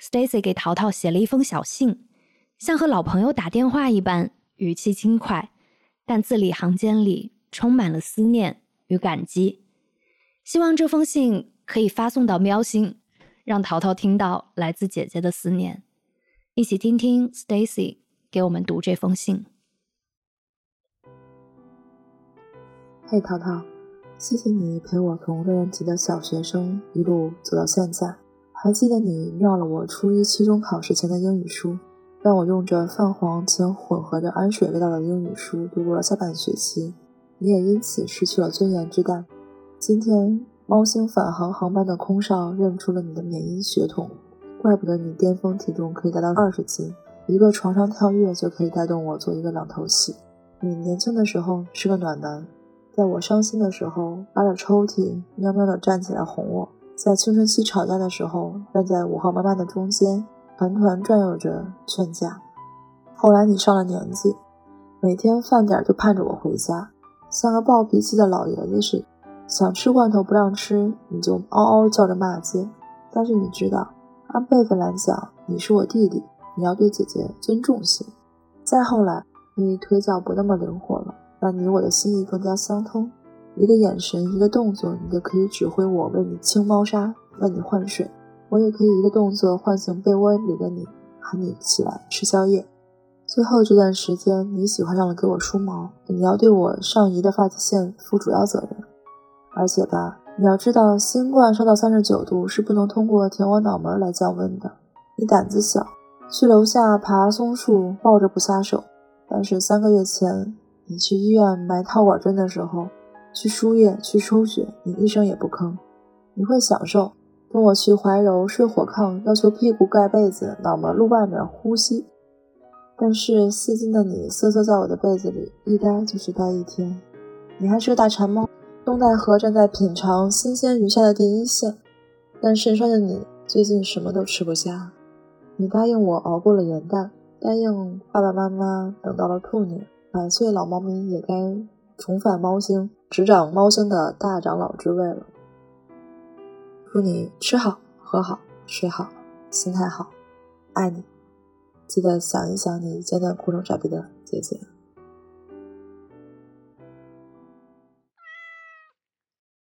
Stacy 给淘淘写了一封小信，像和老朋友打电话一般，语气轻快，但字里行间里充满了思念与感激。希望这封信可以发送到喵星，让淘淘听到来自姐姐的思念。一起听听 Stacy 给我们读这封信。嘿，淘淘，谢谢你陪我从六年级的小学生一路走到现在。还记得你尿了我初一期中考试前的英语书，让我用着泛黄且混合着氨水味道的英语书度过了下半学期。你也因此失去了尊严之蛋。今天猫星返航航班的空少认出了你的缅因血统，怪不得你巅峰体重可以达到二十斤，一个床上跳跃就可以带动我做一个两头戏。你年轻的时候是个暖男，在我伤心的时候扒着抽屉喵喵地站起来哄我。在青春期吵架的时候，站在五号妈妈的中间，团团转悠着劝架。后来你上了年纪，每天饭点就盼着我回家，像个暴脾气的老爷子似的，想吃罐头不让吃，你就嗷嗷叫着骂街。但是你知道，按辈分来讲，你是我弟弟，你要对姐姐尊重些。再后来，你腿脚不那么灵活了，但你我的心意更加相通。一个眼神，一个动作，你就可以指挥我为你清猫砂，为你换水。我也可以一个动作唤醒被窝里的你，喊你起来吃宵夜。最后这段时间，你喜欢上了给我梳毛，你要对我上移的发际线负主要责任。而且吧，你要知道，新冠烧到三十九度是不能通过舔我脑门来降温的。你胆子小，去楼下爬松树，抱着不撒手。但是三个月前，你去医院埋套管针的时候。去输液，去抽血，你一声也不吭。你会享受跟我去怀柔睡火炕，要求屁股盖被子，脑门露外面呼吸。但是四斤的你瑟瑟在我的被子里一待就是待一天。你还是个大馋猫，东戴河站在品尝新鲜鱼虾的第一线。但肾衰的你最近什么都吃不下。你答应我熬过了元旦，答应爸爸妈妈等到了兔年，百岁老猫咪也该重返猫星。执掌猫星的大长老之位了。祝你吃好、喝好、睡好、心态好，爱你。记得想一想你简短哭成傻逼的姐姐。